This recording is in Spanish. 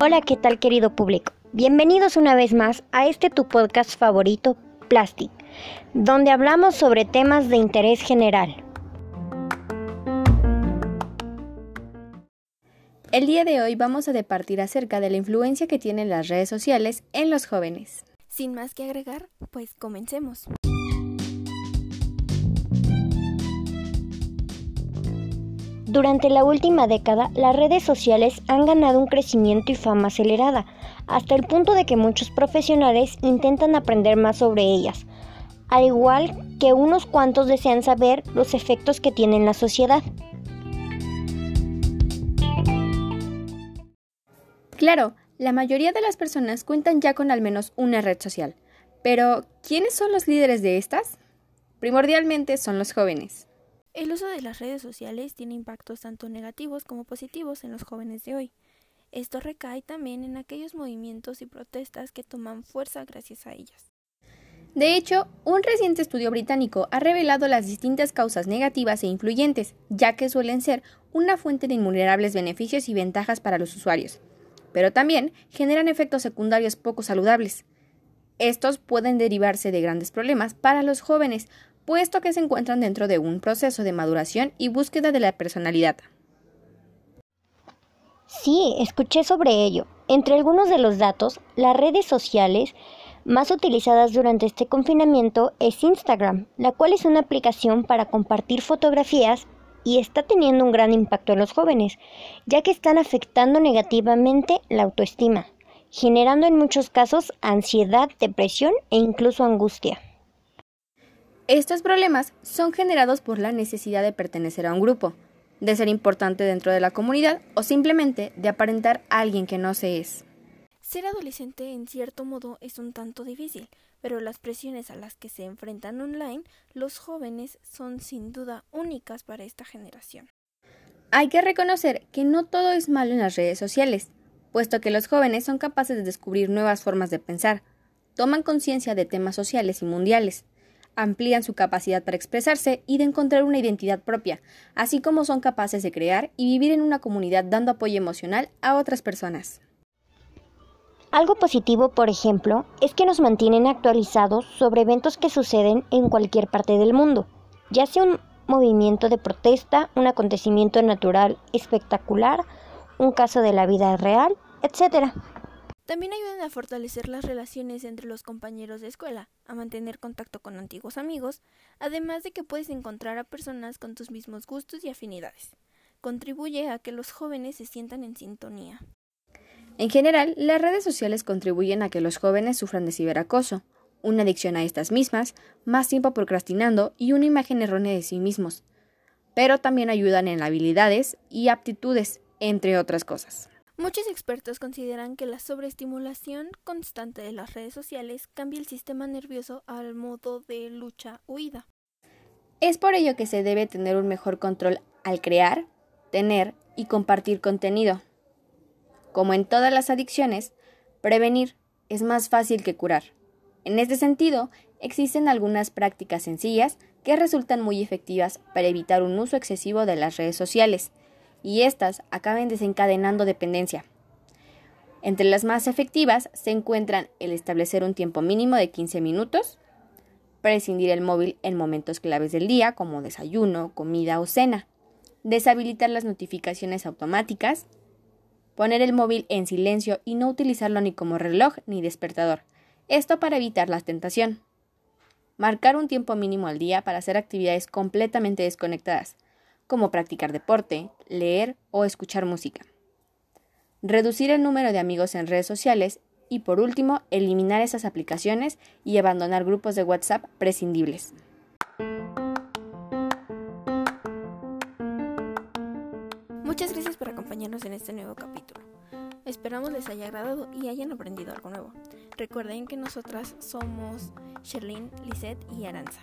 Hola, ¿qué tal querido público? Bienvenidos una vez más a este tu podcast favorito, Plastic, donde hablamos sobre temas de interés general. El día de hoy vamos a departir acerca de la influencia que tienen las redes sociales en los jóvenes. Sin más que agregar, pues comencemos. Durante la última década, las redes sociales han ganado un crecimiento y fama acelerada, hasta el punto de que muchos profesionales intentan aprender más sobre ellas, al igual que unos cuantos desean saber los efectos que tienen en la sociedad. Claro, la mayoría de las personas cuentan ya con al menos una red social, pero ¿quiénes son los líderes de estas? Primordialmente son los jóvenes. El uso de las redes sociales tiene impactos tanto negativos como positivos en los jóvenes de hoy. Esto recae también en aquellos movimientos y protestas que toman fuerza gracias a ellas. De hecho, un reciente estudio británico ha revelado las distintas causas negativas e influyentes, ya que suelen ser una fuente de innumerables beneficios y ventajas para los usuarios, pero también generan efectos secundarios poco saludables. Estos pueden derivarse de grandes problemas para los jóvenes, puesto que se encuentran dentro de un proceso de maduración y búsqueda de la personalidad. Sí, escuché sobre ello. Entre algunos de los datos, las redes sociales más utilizadas durante este confinamiento es Instagram, la cual es una aplicación para compartir fotografías y está teniendo un gran impacto en los jóvenes, ya que están afectando negativamente la autoestima, generando en muchos casos ansiedad, depresión e incluso angustia. Estos problemas son generados por la necesidad de pertenecer a un grupo, de ser importante dentro de la comunidad o simplemente de aparentar a alguien que no se es. Ser adolescente en cierto modo es un tanto difícil, pero las presiones a las que se enfrentan online los jóvenes son sin duda únicas para esta generación. Hay que reconocer que no todo es malo en las redes sociales, puesto que los jóvenes son capaces de descubrir nuevas formas de pensar, toman conciencia de temas sociales y mundiales, amplían su capacidad para expresarse y de encontrar una identidad propia, así como son capaces de crear y vivir en una comunidad dando apoyo emocional a otras personas. Algo positivo, por ejemplo, es que nos mantienen actualizados sobre eventos que suceden en cualquier parte del mundo, ya sea un movimiento de protesta, un acontecimiento natural espectacular, un caso de la vida real, etc. También ayudan a fortalecer las relaciones entre los compañeros de escuela, a mantener contacto con antiguos amigos, además de que puedes encontrar a personas con tus mismos gustos y afinidades. Contribuye a que los jóvenes se sientan en sintonía. En general, las redes sociales contribuyen a que los jóvenes sufran de ciberacoso, una adicción a estas mismas, más tiempo procrastinando y una imagen errónea de sí mismos, pero también ayudan en habilidades y aptitudes, entre otras cosas. Muchos expertos consideran que la sobreestimulación constante de las redes sociales cambia el sistema nervioso al modo de lucha-huida. Es por ello que se debe tener un mejor control al crear, tener y compartir contenido. Como en todas las adicciones, prevenir es más fácil que curar. En este sentido, existen algunas prácticas sencillas que resultan muy efectivas para evitar un uso excesivo de las redes sociales y éstas acaben desencadenando dependencia. Entre las más efectivas se encuentran el establecer un tiempo mínimo de 15 minutos, prescindir el móvil en momentos claves del día como desayuno, comida o cena, deshabilitar las notificaciones automáticas, poner el móvil en silencio y no utilizarlo ni como reloj ni despertador, esto para evitar la tentación. Marcar un tiempo mínimo al día para hacer actividades completamente desconectadas, como practicar deporte, leer o escuchar música. Reducir el número de amigos en redes sociales y por último, eliminar esas aplicaciones y abandonar grupos de WhatsApp prescindibles. Muchas gracias por acompañarnos en este nuevo capítulo. Esperamos les haya agradado y hayan aprendido algo nuevo. Recuerden que nosotras somos Sherlyn, Lisette y Aranza.